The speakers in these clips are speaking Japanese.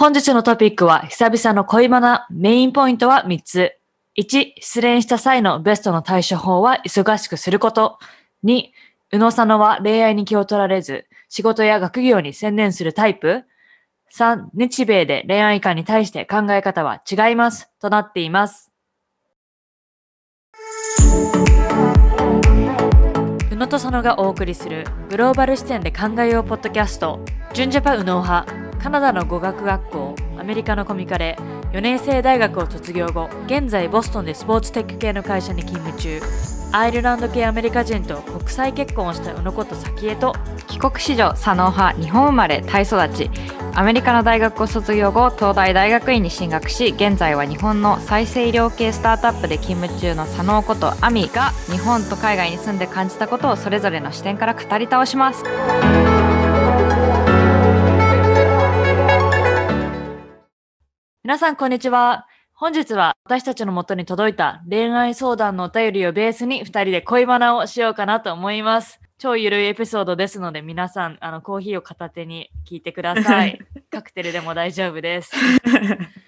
本日のトピックは久々の恋バナ。メインポイントは3つ。1、失恋した際のベストの対処法は忙しくすること。2、宇野佐野は恋愛に気を取られず、仕事や学業に専念するタイプ。3、日米で恋愛観に対して考え方は違います。となっています。宇野と佐野がお送りするグローバル視点で考えようポッドキャスト、純ジャパ宇野派、カナダの語学学校、アメリカのコミカレ、4年生大学を卒業後、現在ボストンでスポーツテック系の会社に勤務中、アイルランド系アメリカ人と国際結婚をした宇野こと早紀江と、帰国子女左脳派日本生まれタイ育ち。アメリカの大学を卒業後東大大学院に進学し現在は日本の再生医療系スタートアップで勤務中の左脳ことアミが日本と海外に住んで感じたことをそれぞれの視点から語り倒します。皆さんこんにちは。本日は私たちの元に届いた恋愛相談のお便りをベースに2人で恋バナをしようかなと思います。超ゆるいエピソードですので皆さんあのコーヒーを片手に聞いてください。カクテルでも大丈夫です。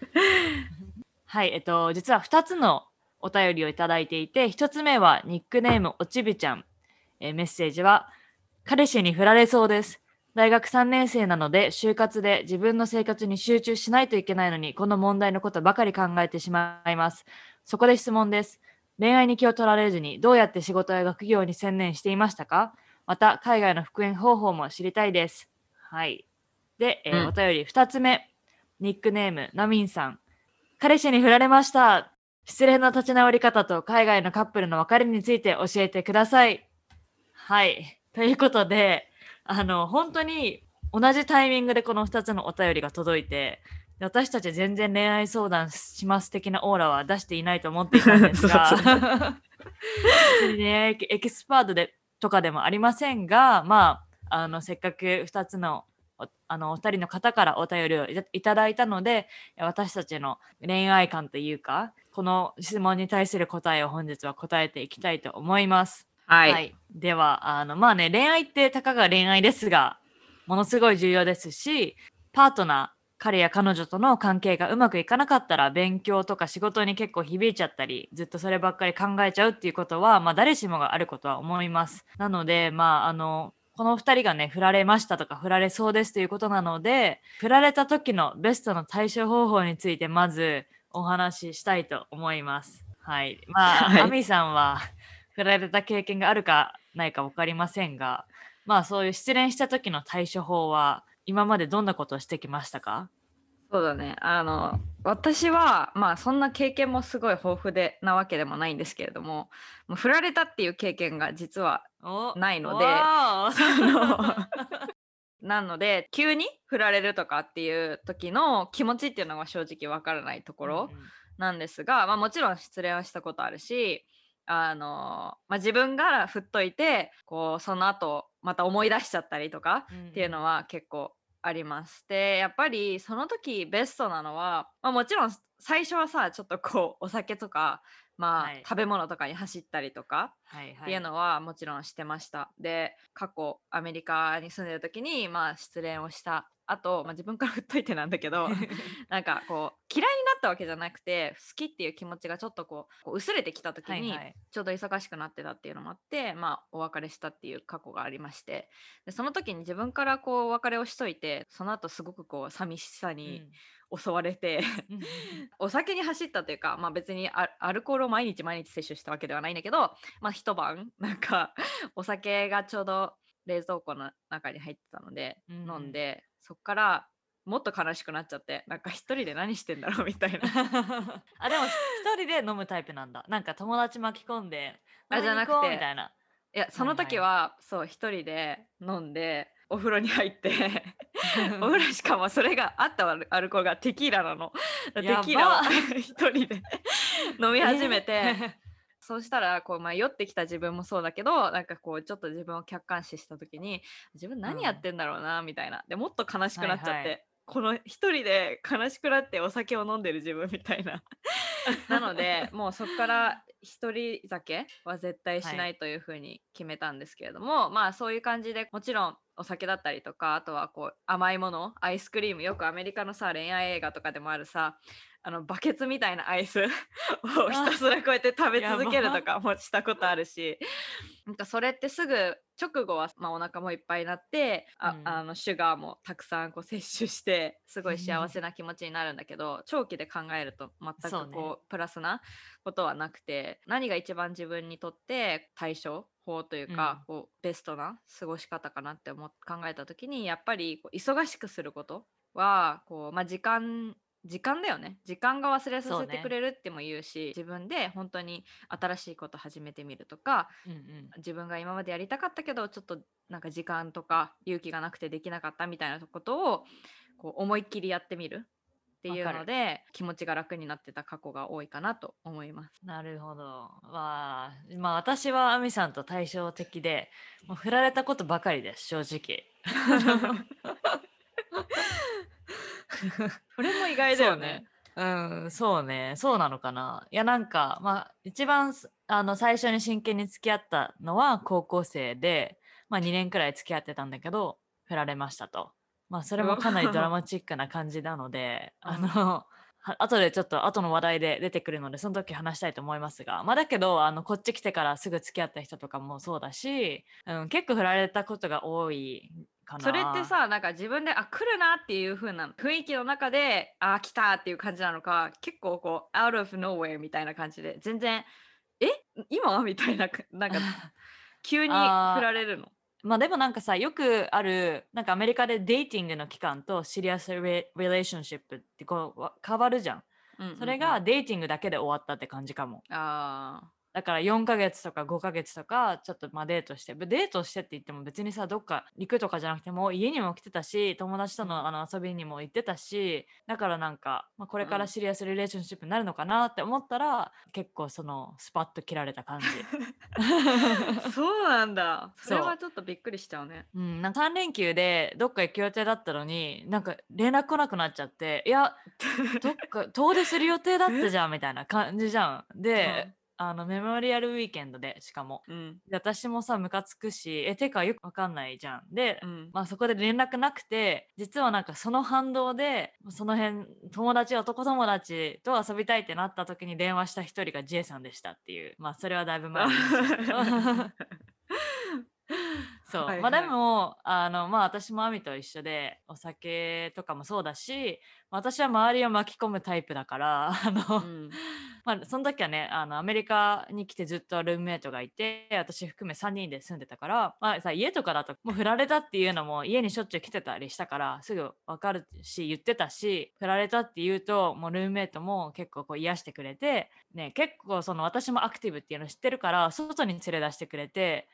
はい、えっと、実は2つのお便りをいただいていて、1つ目はニックネームおちびちゃん。えーメッセージは、彼氏に振られそうです。大学3年生なので、就活で自分の生活に集中しないといけないのに、この問題のことばかり考えてしまいます。そこで質問です。恋愛に気を取られずに、どうやって仕事や学業に専念していましたか？また、海外の復縁方法も知りたいです。はい。で、えーうんお便り2つ目。ニックネーム、ナミンさん。彼氏に振られました。失恋の立ち直り方と海外のカップルの別れについて教えてください。はい。ということで、あの、本当に同じタイミングでこの2つのお便りが届いて、で私たち全然恋愛相談します的なオーラは出していないと思っていたんですが、恋愛エキスパートでとかでもありませんが、まあ、あのせっかく2つのおあのお二人の方からお便りをいただいたので私たちの恋愛観というかこの質問に対する答えを本日は答えていきたいと思います。はい、ではあのまあね恋愛ってたかが恋愛ですがものすごい重要ですしパートナー彼や彼女との関係がうまくいかなかったら勉強とか仕事に結構響いちゃったりずっとそればっかり考えちゃうっていうことは、まあ、誰しもがあることは思います。なのでまああのこの2人がね振られましたとか振られそうですということなので振られた時のベストの対処方法についてまずお話ししたいと思います。はい。まあ、はいアミさんは振られた経験があるかないか分かりませんが、まあそういう失恋した時の対処法は今までどんなことをしてきましたか？そうだね。あの私はまあそんな経験もすごい豊富でなわけでもないんですけれどももう振られたっていう経験が実はおないので なので急に振られるとかっていう時の気持ちっていうのが正直わからないところなんですが、まあ、もちろん失恋はしたことあるしあの、まあ、自分が振っといてこうその後また思い出しちゃったりとかっっていうのは結構あります。でやっぱりその時ベストなのは、まあ、もちろん最初はさちょっとこうお酒とか、まあはい。食べ物とかに走ったりとかはいはい。っていうのはもちろんしてました。で過去アメリカに住んでる時にまあ失恋をした後、まあ自分から振っといてなんだけど なんかこう嫌いになったわけじゃなくて好きっていう気持ちがちょっとこう薄れてきた時に、はいはい。ちょうど忙しくなってたっていうのもあってまあお別れしたっていう過去がありまして。でその時に自分からこうお別れをしといてその後すごくこう寂しさに襲われて、お酒に走ったというか、まあ、別にアアルコールを毎日毎日摂取したわけではないんだけど、まあ、一晩 なんかお酒がちょうど冷蔵庫の中に入ってたので、うん飲んでそっからもっと悲しくなっちゃってなんか一人で何してんだろうみたいな。あでも一人で飲むタイプなんだ。なんか友達巻き込んであじゃなくてみたいな。いやその時は、そう一人で飲んでお風呂に入ってお風呂しかもそれがあったアルコールがテキーラなの。テキーラを 一人で飲み始めて、え そうしたらこう、まあ、酔ってきた自分もそうだけどなんかこうちょっと自分を客観視した時に自分何やってんだろうなみたいな、でもっと悲しくなっちゃって、はいはい。この一人で悲しくなってお酒を飲んでる自分みたいな。なのでもうそこから一人酒は絶対しないというふうに決めたんですけれども、まあそういう感じでもちろんお酒だったりとかあとはこう甘いものアイスクリームよくアメリカのさ恋愛映画とかでもあるさあのバケツみたいなアイス をひたすらこうやって食べ続けるとかもしたことあるしなんかそれってすぐ直後は、まあ、お腹もいっぱいになってあ、うん。あのシュガーもたくさんこう摂取してすごい幸せな気持ちになるんだけど長期で考えると全くこうプラスなことはなくて何が一番自分にとって対処法というか、こうベストな過ごし方かなって思っ考えた時にやっぱりこう忙しくすることはこう、まあ、時間時間だよね。時間が忘れさせてくれるっても言うし自分で本当に新しいこと始めてみるとかうんうん。自分が今までやりたかったけどちょっとなんか時間とか勇気がなくてできなかったみたいなことをこう思いっきりやってみるっていうので気持ちが楽になってた過去が多いかなと思います。なるほど。まあ、まあ、私は亜美さんと対照的で、もう振られたことばかりです、正直。それも意外だよね。うん、そうね、そうなのかな。いや、なんか、まあ、一番すあの最初に真剣に付き合ったのは高校生で、まあ、2年くらい付き合ってたんだけど、振られましたと。まあ、それもかなりドラマチックな感じなので、うん。あの、は後でちょっと後の話題で出てくるのでその時話したいと思いますが。まあだけどあのこっち来てからすぐ付き合った人とかもそうだし、うん、結構振られたことが多いかな。それってさなんか自分であ来るなっていう風な雰囲気の中であ来たっていう感じなのか結構こう out of nowhere みたいな感じで全然え今？みたいななんか 急に振られるの。まあでもなんかさよくあるなんかアメリカでデーティングの期間とシリアスレレーションシップってこうわ変わるじゃん。うんうんうん。それがデーティングだけで終わったって感じかも。あだから4ヶ月とか5ヶ月とかちょっとまあデートしてデートしてって言っても別にさどっか行くとかじゃなくても家にも来てたし友達とうんのあの遊びにも行ってたしだからなんか、まあ、これかうんらシリアスリレーションシップになるのかなって思ったら、結構そのスパッと切られた感じ。ー そうなんだそれはちょっとびっくりしちゃうね。うん、なんか3連休でどっか行く予定だったのになんか連絡来なくなっちゃっていやどっか遠出する予定だったじゃんみたいな感じじゃん。で、あのメモリアルウィーケンドでしかも。うんで私もさムカつくしえてかよくわかんないじゃん。で、うんまあそこで連絡なくて実はなんかその反動でその辺友達男友達と遊びたいってなった時に電話した一人が J さんでしたっていうまあそれはだいぶ前の話ですけど そう、はいまあではい。もあのまあ私も亜美と一緒でお酒とかもそうだし私は周りを巻き込むタイプだから あの、うん。まあその時はねあのアメリカに来てずっとルームメイトがいて私含め3人で住んでたから、まあ、さ家とかだともう振られたっていうのも家にしょっちゅう来てたりしたからすぐ分かるし言ってたし振られたっていうともうルームメイトも結構こう癒してくれて、ね、結構その私もアクティブっていうの知ってるから外に連れ出してくれて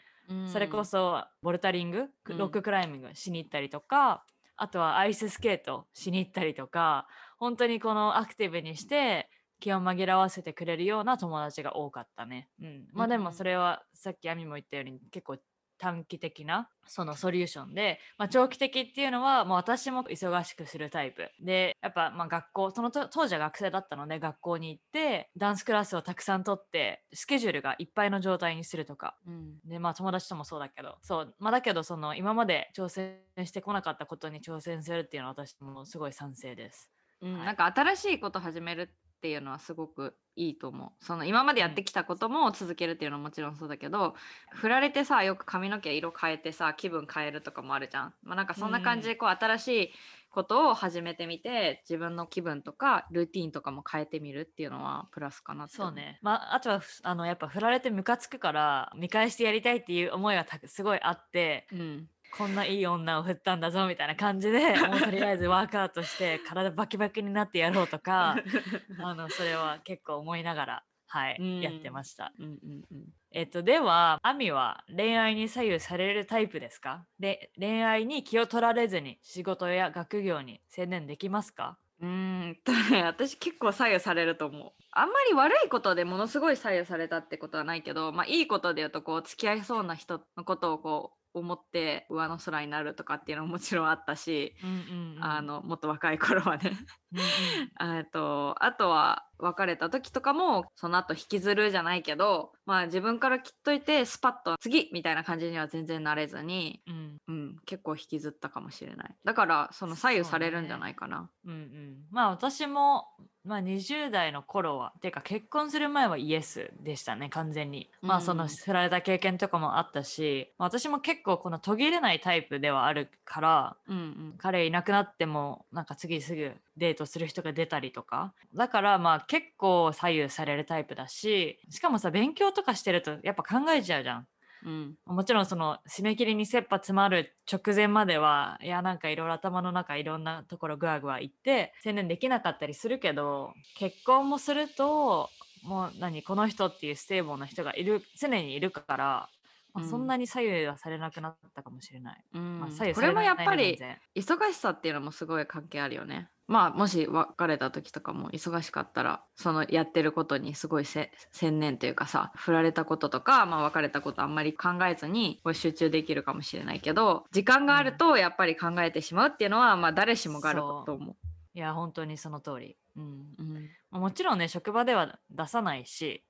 それこそボルタリング、うん。ロッククライミングしに行ったりとか、あとはアイススケートしに行ったりとか本当にこのアクティブにして気を紛らわせてくれるような友達が多かったね。うん、まあでもそれはさっき亜美も言ったように結構短期的なそのソリューションで、まあ、長期的っていうのはもう私も忙しくするタイプ。でやっぱまあ学校そのと当時は学生だったので学校に行ってダンスクラスをたくさん取ってスケジュールがいっぱいの状態にするとか。うん。でまあ友達ともそうだけど。そう。まあだけどその今まで挑戦してこなかったことに挑戦するっていうのは私もすごい賛成です。はい。うんなんか新しいこと始めるっていうのはすごくいいと思う。その今までやってきたことも続けるっていうのはもちろんそうだけど、振られてさよく髪の毛色変えてさ気分変えるとかもあるじゃん。まあなんかそんな感じでこう新しいことを始めてみて自分の気分とかルーティンとかも変えてみるっていうのはプラスかなそう。ね、まあ、あとはふあのやっぱ振られてムカつくから見返してやりたいっていう思いはたすごいあってうん。こんないい女を振ったんだぞみたいな感じで もうとりあえずワークアウトして体バキバキになってやろうとか あのそれは結構思いながら、はいうんやってました。うんうんうん。えっと、では、アミは恋愛に左右されるタイプですか？で恋愛に気を取られずに仕事や学業に専念できますか？うーんとね私結構左右されると思うあんまり悪いことでものすごい左右されたってことはないけどまあいいことで言うとこう付き合いそうな人のことをこう思って上の空になるとかっていうのももちろんあったし、うんうんうん。あのもっと若い頃はねうんうん。えっとあとは別れた時とかもその後引きずるじゃないけどまあ自分から切っといてスパッと次みたいな感じには全然なれずに、うん。うん、結構引きずったかもしれない。だからその左右されるんじゃないかな。うんうん、まあ私も、まあ、20代の頃はていうか結婚する前はイエスでしたね完全に、まあそのうん振られた経験とかもあったし、まあ私も結構この途切れないタイプではあるからうんうん。彼いなくなってもなんか次すぐデートする人が出たりとか。だからまあ結構左右されるタイプだししかもさ勉強とかしてるとやっぱ考えちゃうじゃん。うん。もちろんその締め切りに切羽詰まる直前まではいやなんかいろいろ頭の中いろんなところぐわぐわいって専念できなかったりするけど結婚もするともう何この人っていう stable な人がいる常にいるから、まあうん。そんなに左右はされなくなったかもしれない。うん。まあ、左右これもやっぱりね忙しさっていうのもすごい関係あるよね。まあもし別れた時とかも忙しかったらそのやってることにすごいせ専念というかさ振られたこととか、まあ、別れたことあんまり考えずに集中できるかもしれないけど時間があるとやっぱり考えてしまうっていうのは、まあ誰しもがあると思いや本当にその通り。うん。う。うん。まあもちろんね職場では出さないし、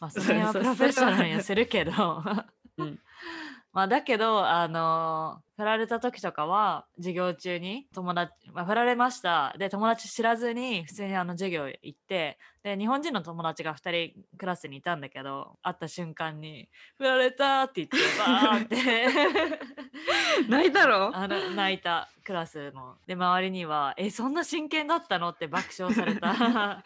まあ、そそう。の辺はプロフェッショナルにはするけど、うんまあだけどあの振られた時とかは授業中に友達、まあ、振られましたで友達知らずに普通にあの授業行ってで日本人の友達が2人クラスにいたんだけど会った瞬間に「振られた!」って言ってバーって 泣いたろ あの泣いたクラスので周りには「えそんな真剣だったの?」って爆笑された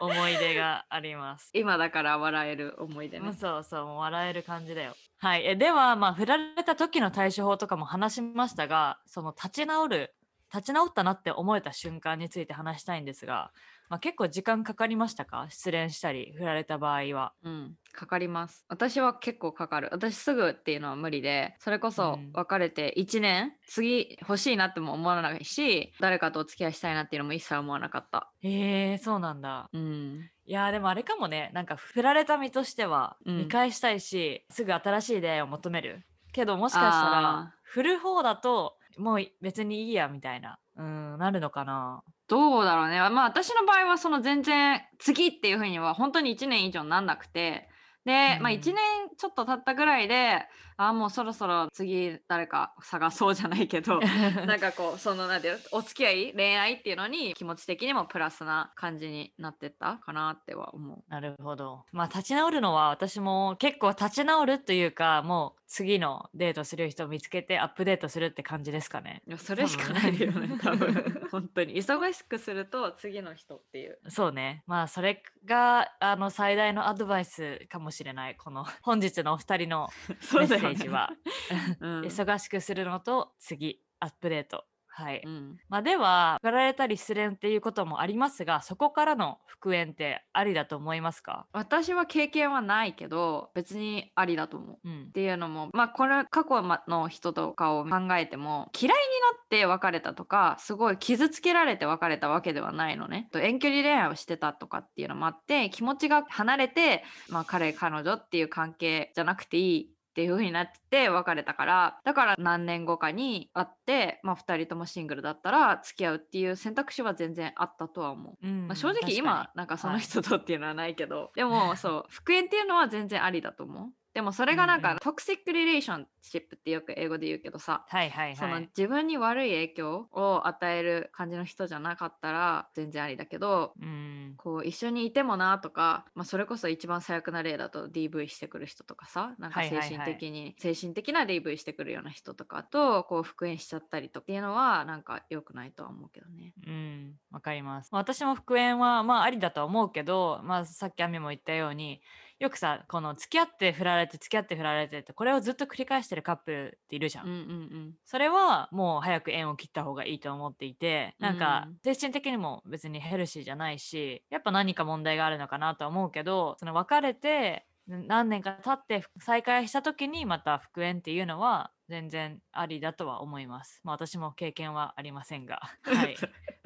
思い出があります。今だから笑える思い出ね。そうそうもう笑える感じだよ。はい、えではまあ振られた時の対処法とかも話しましたがその立ち直る立ち直ったなって思えた瞬間について話したいんですが、まあ、結構時間かかりましたか？失恋したり振られた場合は。うん、かかります。私は結構かかる。私すぐっていうのは無理で、それこそうん別れて1年、次欲しいなっても思わないし、誰かとお付き合いしたいなっていうのも一切思わなかった。へえそうなんだ。うん。いやーでもあれかもねなんか振られた身としてはうん見返したいし、すぐ新しい出会いを求めるけどもしかしたあら振る方だともう別にいいやみたいなうんなるのかなどうだろうね。まあ私の場合はその全然次っていうふうには本当に1年以上なんなくて、で、うんまあ1年ちょっと経ったぐらいで、あーもうそろそろ次誰か探そうじゃないけど、なんかこうそのなんていうのお付き合い恋愛っていうのに気持ち的にもプラスな感じになってったかなっては思う。なるほどまあ立ち直るのは私も結構立ち直るというかもう次のデートする人を見つけてアップデートするって感じですかね？いやそれしかないよね 多分。本当に。忙しくすると次の人っていう。そうね。まあそれがあの最大のアドバイスかもしれない。この 本日のお二人のメッセージは、うん。忙しくするのと次アップデートはい、うんまあ、では振られたり失恋っていうこともありますがそこからの復縁ってありだと思いますか、私は経験はないけど別にありだと思う。うんっ、ていうのもまあこれ過去の人とかを考えても嫌いになって別れたとかすごい傷つけられて別れたわけではないのね。と遠距離恋愛をしてたとかっていうのもあって気持ちが離れて、まあ、彼彼女っていう関係じゃなくていいっていう風になって別れたから。だから何年後かに会って、まあ、2人ともシングルだったら付き合うっていう選択肢は全然あったとは思う。うんまあ、正直今なんかそのはい。人とっていうのはないけど、でもそう 復縁っていうのは全然ありだと思うでもそれがなんか、うんうん。トクシックリレーションシップってよく英語で言うけどさ、はいはいそのはい自分に悪い影響を与える感じの人じゃなかったら全然ありだけどうん。こう一緒にいてもなとか、まあ、それこそ一番最悪な例だと DV してくる人とかさなんかはいはいはい精神的に、精神的な DV してくるような人とかとこう復縁しちゃったりとかっていうのはなんか良くないとは思うけどね。うん、わかります。まあ私も復縁はまあありだとは思うけど、まあさっきアミも言ったように、よくさ、この付き合って振られて付き合って振られてって、これをずっと繰り返してるカップルっているじゃん。うんうんうんそれはもう早く縁を切った方がいいと思っていて、なんかうん精神的にも別にヘルシーじゃないし、やっぱ何か問題があるのかなとは思うけど、その別れて何年か経って再会した時にまた復縁っていうのは全然ありだとは思います。まあ私も経験はありませんが。はい。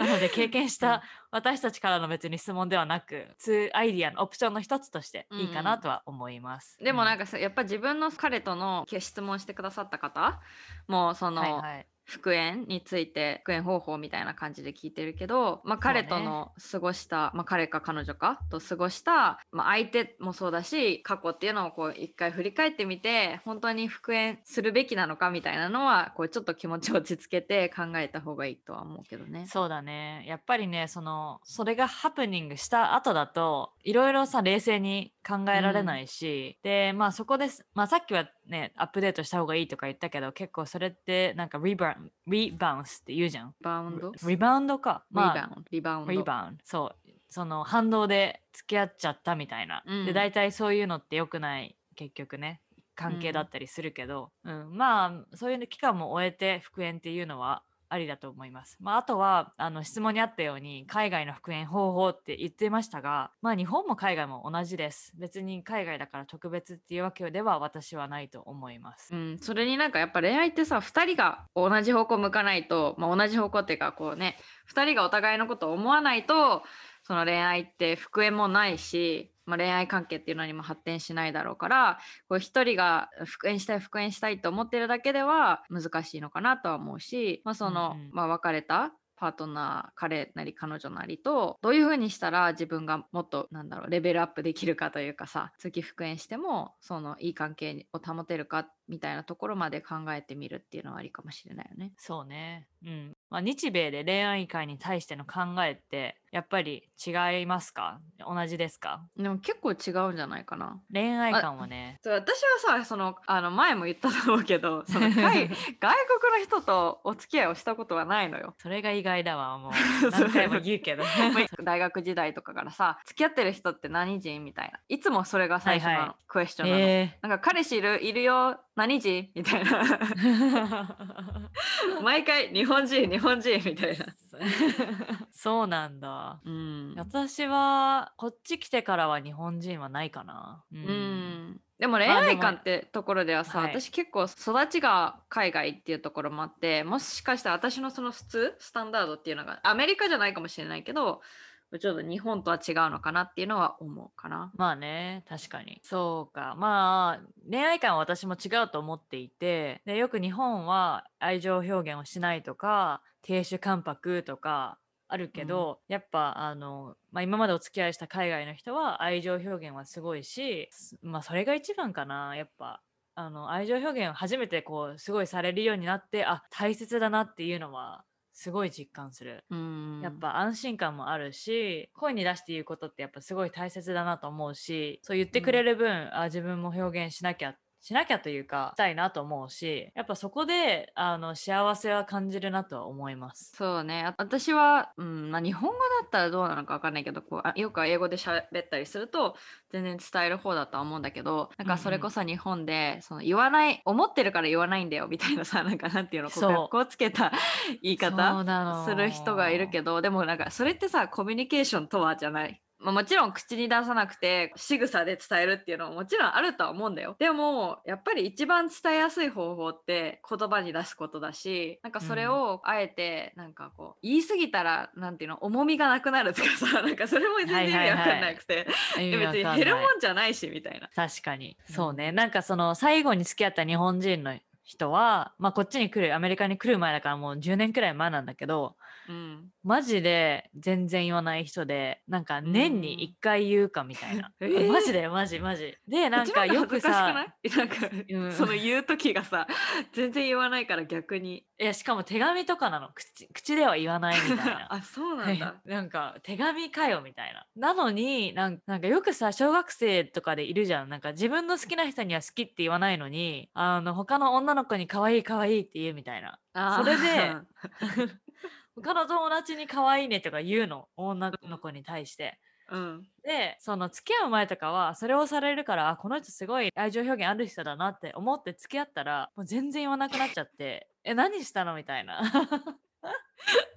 なので経験した私たちからの別に質問ではなく、2アイディアのオプションの一つとしていいかなとは思います。か、でもなんかさやっぱ自分の彼との質問してくださった方もその、はいはい。復縁について復縁方法みたいな感じで聞いてるけど、まあ、彼との過ごした、まあ、彼か彼女かと過ごした、まあ、相手もそうだし過去っていうのをこう一回振り返ってみて本当に復縁するべきなのかみたいなのはこうちょっと気持ちを落ち着けて 考えた方がいいとは思うけどね。そうだね。やっぱりねそのそれがハプニングした後だといろいろさ冷静に考えられないし、でまあそこです、まあ、さっきはねアップデートした方がいいとか言ったけど結構それってなんかリバウンリバウンスって言うじゃん。リバウンド？リバウンドか。リバまあウンド。リバウンド。リバウンド。そう。その反動で付き合っちゃったみたいな、うん。で大体そういうのって良くない結局ね。関係だったりするけど、うん。まあそういう期間も終えて復縁っていうのはありだと思います。まあ、あとはあの質問にあったように海外の復縁方法って言ってましたが、まあ、日本も海外も同じです。別に海外だから特別っていうわけでは私はないと思います。うん、それになんかやっぱ恋愛ってさ2人が同じ方向向かないと、まあ、同じ方向っていうかこうね2人がお互いのことを思わないとその恋愛って復縁もないし、まあ、恋愛関係っていうのにも発展しないだろうからこう1人が復縁したい復縁したいと思ってるだけでは難しいのかなとは思うし、まあそのうんうん。まあ、別れたパートナー彼なり彼女なりとどういう風にしたら自分がもっとなんだろうレベルアップできるかというかさ次復縁してもそのいい関係を保てるかみたいなところまで考えてみるっていうのはありかもしれないよね。そうね。うん。まあ、日米で恋愛観に対しての考えってやっぱり違いますか？同じですか？でも結構違うんじゃないかな。恋愛観はね。そう私はさそのあの前も言ったと思うけど その海外国の人とお付き合いをしたことはないのよ。それが意外だわ、もう。何回も言うけど。大学時代とかからさ付き合ってる人って何人？みたいないつもそれが最初のはいはいクエスチョンなの。えなんか彼氏いるいるよ何人？みたいなー 毎回日本人日本人みたいな。そうなんだ。うん私はこっち来てからは日本人はないかな。ううんでも恋愛観ってところではさ、はい私結構育ちが海外っていうところもあってもしかしたら私のその普通スタンダードっていうのがアメリカじゃないかもしれないけどちょっと日本とは違うのかなっていうのは思うかな。まあね、確かに。そうか。まあ、恋愛観は私も違うと思っていて、でよく日本は愛情表現をしないとか、亭主関白とかあるけど、やっぱ、あの、まあ今までお付き合いした海外の人は愛情表現はすごいし、すまあそれが一番かな、やっぱ。あの愛情表現を初めてこうすごいされるようになってあ大切だなっていうのはすごい実感する。うんやっぱ安心感もあるし声に出して言うことってやっぱすごい大切だなと思うしそう言ってくれる分、あ自分も表現しなきゃしなきゃというかしたいなと思うしやっぱそこであの幸せは感じるなとは思います。そうねあ私は、うんまあ、日本語だったらどうなのか分かんないけどこうあよく英語で喋ったりすると全然伝える方だとは思うんだけどなんかそれこそ日本で、その言わない思ってるから言わないんだよみたいなさ なんかなんていうのこうそう格好つけた 言い方する人がいるけどでもなんかそれってさコミュニケーションとはじゃない。まあ、もちろん口に出さなくて仕草で伝えるっていうのももちろんあるとは思うんだよ。でもやっぱり一番伝えやすい方法って言葉に出すことだしなんかそれをあえてなんかこう言い過ぎたらなんていうの重みがなくなるとかさ なんかそれも全然意味わかんなくて、意で別に味わかんない。減るもんじゃないしみたいな。確かに。うん。そうね。なんかその最後に付き合った日本人の人は、まあ、こっちに来るアメリカに来る前だからもう10年くらい前なんだけどうん、マジで全然言わない人でなんか年に1回言うかみたいな、えーマジで？マジマジ。でなんかよくさ なんか、うん。その言う時がさ 全然言わないから逆に。いやしかも手紙とかなの。口口では言わないみたいな。あそうなんだ。なんか手紙かよみたいな。なのになんなんかよくさ小学生とかでいるじゃん。なんか自分の好きな人には好きって言わないのにあの他の女の子に可愛い可愛いって言うみたいな。それで他の友達に可愛いねとか言うの女の子に対して。うん。でその付き合う前とかはそれをされるからあこの人すごい愛情表現ある人だなって思って付き合ったらもう全然言わなくなっちゃってえ何したの？みたいな。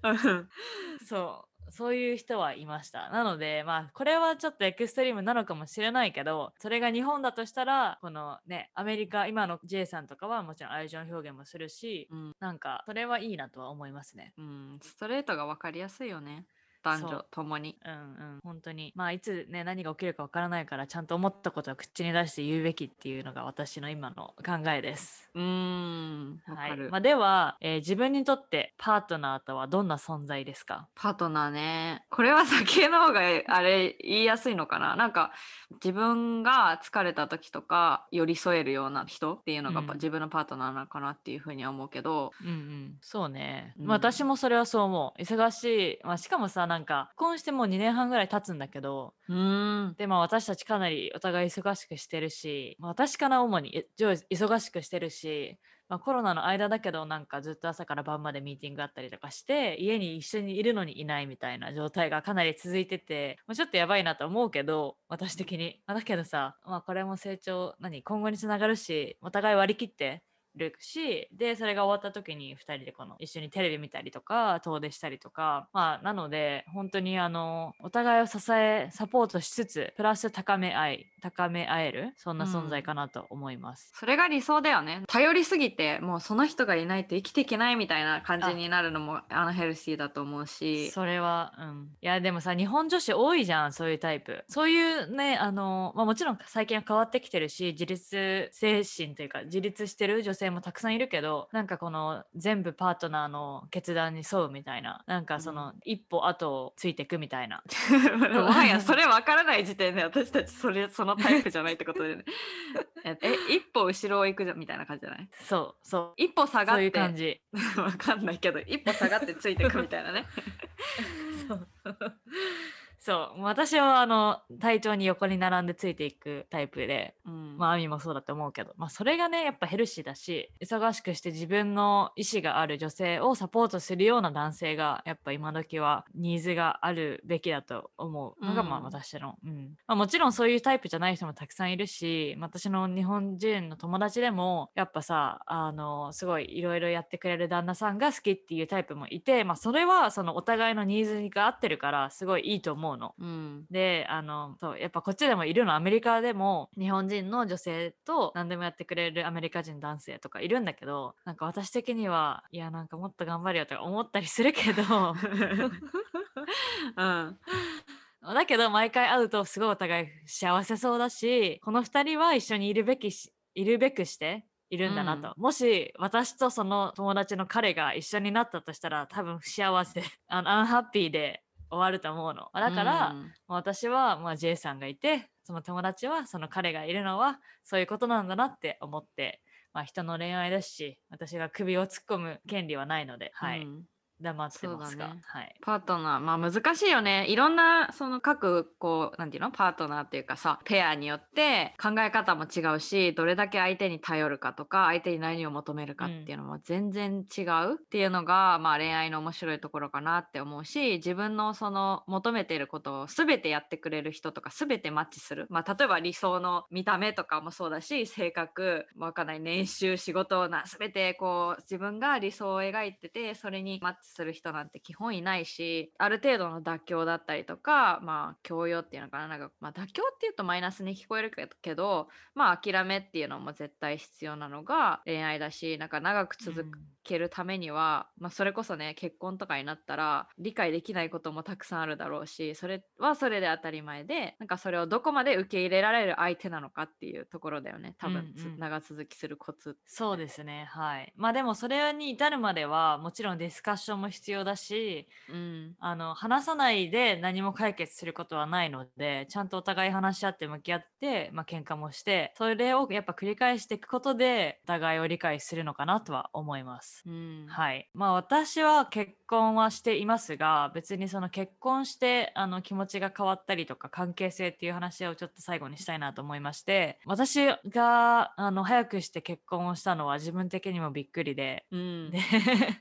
うん。そう、そういう人はいました。なので、まあ、これはちょっとエクストリームなのかもしれないけど、それが日本だとしたら、このね、アメリカ、今の J さんとかはもちろん愛情表現もするし、うんなんか、それはいいなとは思いますね。うん、ストレートが分かりやすいよね。男女ともに。うんうん、本当に。まあいつね何が起きるかわからないからちゃんと思ったことは口に出して言うべきっていうのが私の今の考えです。うーんわはい。まあ、では、えー自分にとってパートナーとはどんな存在ですか？パートナーね。これは先の方があれ言いやすいのかな？なんか自分が疲れた時とか寄り添えるような人っていうのが、うん。自分のパートナーなのかなっていうふうには思うけど。うんうん、そうね、うん。まあ私もそれはそう思う。忙しい、まあ、しかもさなんか結婚してもう2年半ぐらい経つんだけどうーん。でまあ私たちかなりお互い忙しくしてるし、まあ、私かな主に忙しくしてるし、まあ、コロナの間だけどなんかずっと朝から晩までミーティングあったりとかして家に一緒にいるのにいないみたいな状態がかなり続いてて、まあ、ちょっとやばいなと思うけど私的に、まあだけどさ、まあ、これも成長何今後につながるしお互い割り切ってるしでそれが終わった時に2人でこの一緒にテレビ見たりとか遠出したりとかまあなので本当にあのお互いを支えサポートしつつプラス高め合い高め合えるそんな存在かなと思います。それが理想だよね。頼りすぎてもうその人がいないと生きていけないみたいな感じになるのもアナヘルシーだと思うし。それはうん。いやでもさ日本女子多いじゃんそういうタイプ。そういうねあの、まあ、もちろん最近は変わってきてるし自立精神というか自立してる女性もたくさんいるけどなんかこの全部パートナーの決断に沿うみたいななんかその、一歩後をついてくみたいな。もはやそれ分からない時点で私たちそれそのタイプじゃないってことでね。ええ一歩後ろを行くじゃんみたいな感じじゃない？そうそう。一歩下がそういうって感じ。わかんないけど一歩下がってついていくみたいなね。そうそう私はあの体調に横に並んでついていくタイプでうん。まあ、アミもそうだと思うけど、まあ、それがね、やっぱヘルシーだし、忙しくして自分の意思がある女性をサポートするような男性が、やっぱ今時はニーズがあるべきだと思うのが、まあ、うん。私の、うん。まあ。もちろんそういうタイプじゃない人もたくさんいるし、私の日本人の友達でも、やっぱさ、あの、すごいいろいろやってくれる旦那さんが好きっていうタイプもいて、まあ、それはそのお互いのニーズが合ってるから、すごいいいと思うの。うん。であのそうやっぱこっちでもいるの。アメリカでも日本人の女性と何でもやってくれるアメリカ人男性とかいるんだけどなんか私的にはいやなんかもっと頑張れよとか思ったりするけど。うん。だけど毎回会うとすごいお互い幸せそうだしこの2人は一緒にいるべきしいるべくしているんだなと、もし私とその友達の彼が一緒になったとしたら多分不幸せ。あのアンハッピーで終わると思うの。だから、うん。まあ私は、まあ、J さんがいてその友達はその彼がいるのはそういうことなんだなって思って、まあ、人の恋愛ですし私が首を突っ込む権利はないので、はい。うん黙ってますが、そうだね。はい、パートナー。まあ難しいよね。いろんなその各こうなんていうの？パートナーっていうかさペアによって考え方も違うしどれだけ相手に頼るかとか相手に何を求めるかっていうのも全然違う。っていうのが、まあ恋愛の面白いところかなって思うし自分のその求めていることを全てやってくれる人とか全てマッチする。まあ例えば理想の見た目とかもそうだし性格わかんない。年収仕事な全てこう自分が理想を描いててそれにマッチする人なんて基本いないしある程度の妥協だったりとかまあ教養っていうのかななんか、まあ、妥協っていうとマイナスに聞こえるけどまあ諦めっていうのも絶対必要なのが恋愛だしなんか長く続くけるためには、まあ、それこそね結婚とかになったら理解できないこともたくさんあるだろうしそれはそれで当たり前でなんかそれをどこまで受け入れられる相手なのかっていうところだよね多分、つうんうん。長続きするコツそうですねはい。まあでもそれに至るまではもちろんディスカッションも必要だしうん。あの話さないで何も解決することはないのでちゃんとお互い話し合って向き合って、まあ喧嘩もしてそれをやっぱ繰り返していくことでお互いを理解するのかなとは思います。うん。はい。まあ、私は結婚はしていますが別にその結婚してあの気持ちが変わったりとか関係性っていう話をちょっと最後にしたいなと思いまして私があの早くして結婚をしたのは自分的にもびっくりでうん。で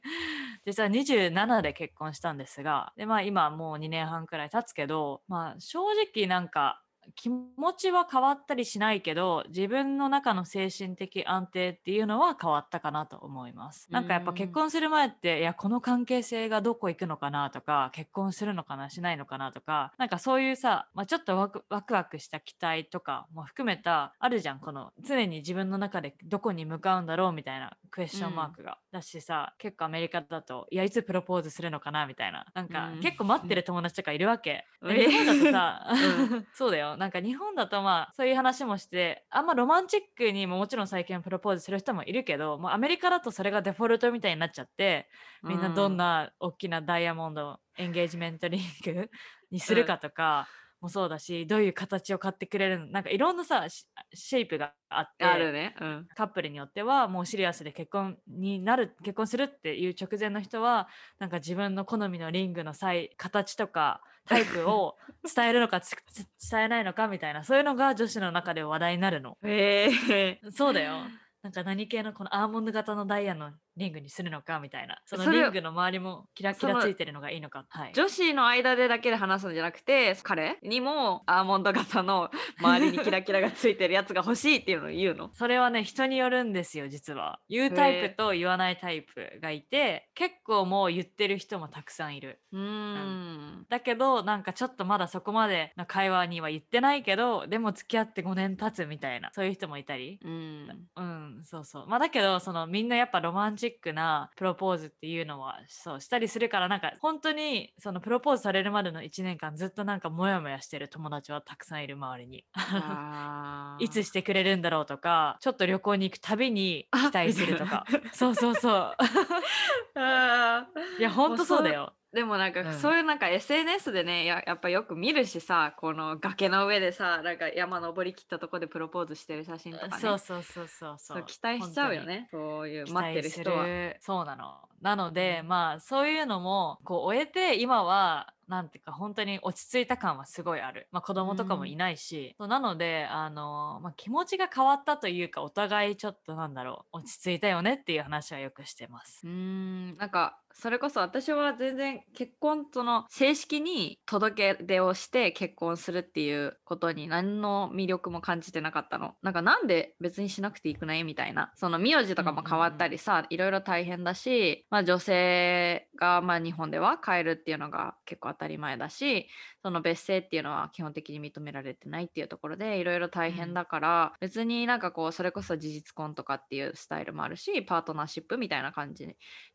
実は27で結婚したんですがで、まあ、今もう2年半くらい経つけど、まあ、正直なんか気持ちは変わったりしないけど自分の中の精神的安定っていうのは変わったかなと思います。なんかやっぱ結婚する前っていやこの関係性がどこ行くのかなとか結婚するのかなしないのかなとかなんかそういうさ、まあ、ちょっとワクワクした期待とかも含めたあるじゃん。この常に自分の中でどこに向かうんだろうみたいなクエスチョンマークが、だしさ結構アメリカだといやいつプロポーズするのかなみたいな。なんか、結構待ってる友達とかいるわけ、日本だとさ、そうだよなんか日本だとまあそういう話もしてあんまロマンチックにももちろん最近プロポーズする人もいるけどもうアメリカだとそれがデフォルトみたいになっちゃってみんなどんな大きなダイヤモンドエンゲージメントリングにするかとか、もそうだしどういう形を買ってくれるのなんかいろんなさシェイプがあってあるね、うん、カップルによってはもうシリアスで結婚になる結婚するっていう直前の人はなんか自分の好みのリングの際形とかタイプを 伝えるのか伝えないのかみたいなそういうのが女子の中で話題になるの。へえそうだよ。なんか何系のこのアーモンド型のダイヤのリングにするのかみたいな。そのリングの周りもキラキラついてるのがいいのか、はい、女子の間でだけで話すんじゃなくて彼にもアーモンド型の周りにキラキラがついてるやつが欲しいっていうのを言うの。それはね人によるんですよ実は。言うタイプと言わないタイプがいて結構もう言ってる人もたくさんいる。うん、だけどなんかちょっとまだそこまでの会話には言ってないけどでも付き合って5年経つみたいなそういう人もいたり。うん、うん、そうそう。まあだけどそのみんなやっぱロマンチックなプロポーズっていうのはそうしたりするからなんか本当にそのプロポーズされるまでの1年間ずっとなんかモヤモヤしてる友達はたくさんいる周りに。いつしてくれるんだろうとかちょっと旅行に行くたびに期待するとか。そうそうそう。いや本当そうだよでもなんか、そういうなんか SNS でねややっぱよく見るしさこの崖の上でさなんか山登りきったとこでプロポーズしてる写真とかね。そうそうそうそうそう。期待しちゃうよねそういう待ってる人は。そうなの。なので、うん、まあそういうのもこう終えて今はなんていうか本当に落ち着いた感はすごいある、まあ、子供とかもいないし、うん、なのであの、まあ、気持ちが変わったというかお互いちょっとなんだろう落ち着いたよねっていう話はよくしてます。うんなんかそれこそ私は全然結婚との正式に届け出をして結婚するっていうことに何の魅力も感じてなかったの。なんかなんで別にしなくていいくないみたいな？その名字とかも変わったりさ、いろいろ大変だし、まあ、女性がまあ日本では変えるっていうのが結構当たり前だしその別姓っていうのは基本的に認められてないっていうところでいろいろ大変だから、うん、別になんかこうそれこそ事実婚とかっていうスタイルもあるしパートナーシップみたいな感じ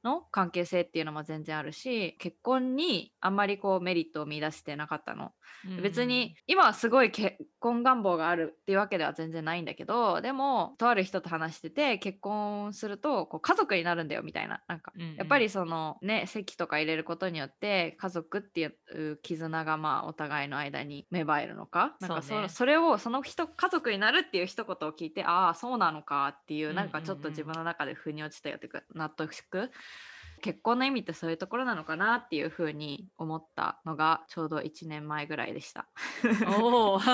の関係性っていうのも全然あるし結婚にあんまりこうメリットを見出してなかったの、うん、別に今はすごい結婚願望があるっていうわけでは全然ないんだけどでもとある人と話してて結婚するとこう家族になるんだよみたいな。なんか、うんうん、やっぱりそのね籍とか入れることによって家族っていう絆がまあお互いの間に芽生えるのか。なんかそ,、ね、それをその人家族になるっていう一言を聞いてああそうなのかっていうなんかちょっと自分の中で腑に落ちたよっていうか納得結婚の意味ってそういうところなのかなっていうふうに思ったのがちょうど1年前ぐらいでした。おお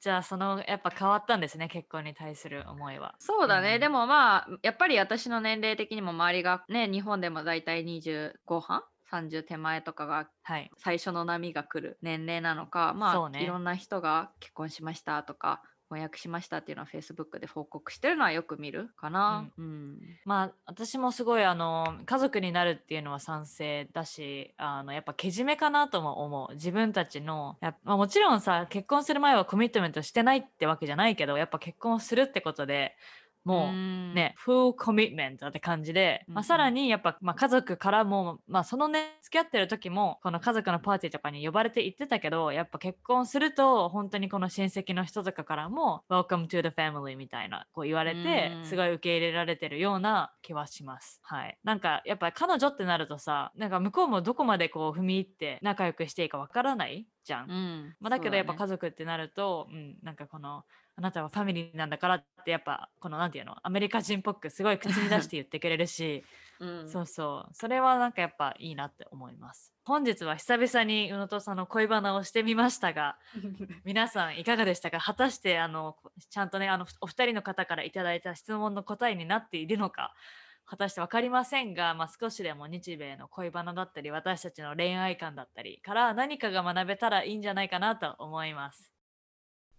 じゃあそのやっぱ変わったんですね結婚に対する思いは。そうだね、うん、でもまあやっぱり私の年齢的にも周りがね日本でも大体20後半？30手前とかが最初の波が来る年齢なのか、はい、まあ、ね、いろんな人が結婚しましたとか婚約しましたっていうのは Facebook で報告してるのはよく見るかな。うん、うん、まあ私もすごいあの家族になるっていうのは賛成だしあのやっぱけじめかなとも思う。自分たちのや、まあ、もちろんさ結婚する前はコミットメントしてないってわけじゃないけどやっぱ結婚するってことでもうね、フルコミットメントって感じで、まあ、さらにやっぱ、まあ、家族からも、まあ、そのね付き合ってる時もこの家族のパーティーとかに呼ばれて行ってたけどやっぱ結婚すると本当にこの親戚の人とかからも Welcome to the family みたいなこう言われてすごい受け入れられてるような気はします。はい、なんかやっぱ彼女ってなるとさなんか向こうもどこまでこう踏み入って仲良くしていいかわからないじゃん。うん、まあ、だけどやっぱ家族ってなるとう、ね、うん、なんかこのあなたはファミリーなんだからってやっぱこのなんていうのアメリカ人っぽくすごい口に出して言ってくれるし、うん、そうそう。それはなんかやっぱいいなって思います。本日は久々に宇野戸さんの恋バナをしてみましたが 皆さんいかがでしたか？果たしてあのちゃんとねあのお二人の方からいただいた質問の答えになっているのか果たして分かりませんが、まあ、少しでも日米の恋バナだったり私たちの恋愛観だったりから何かが学べたらいいんじゃないかなと思います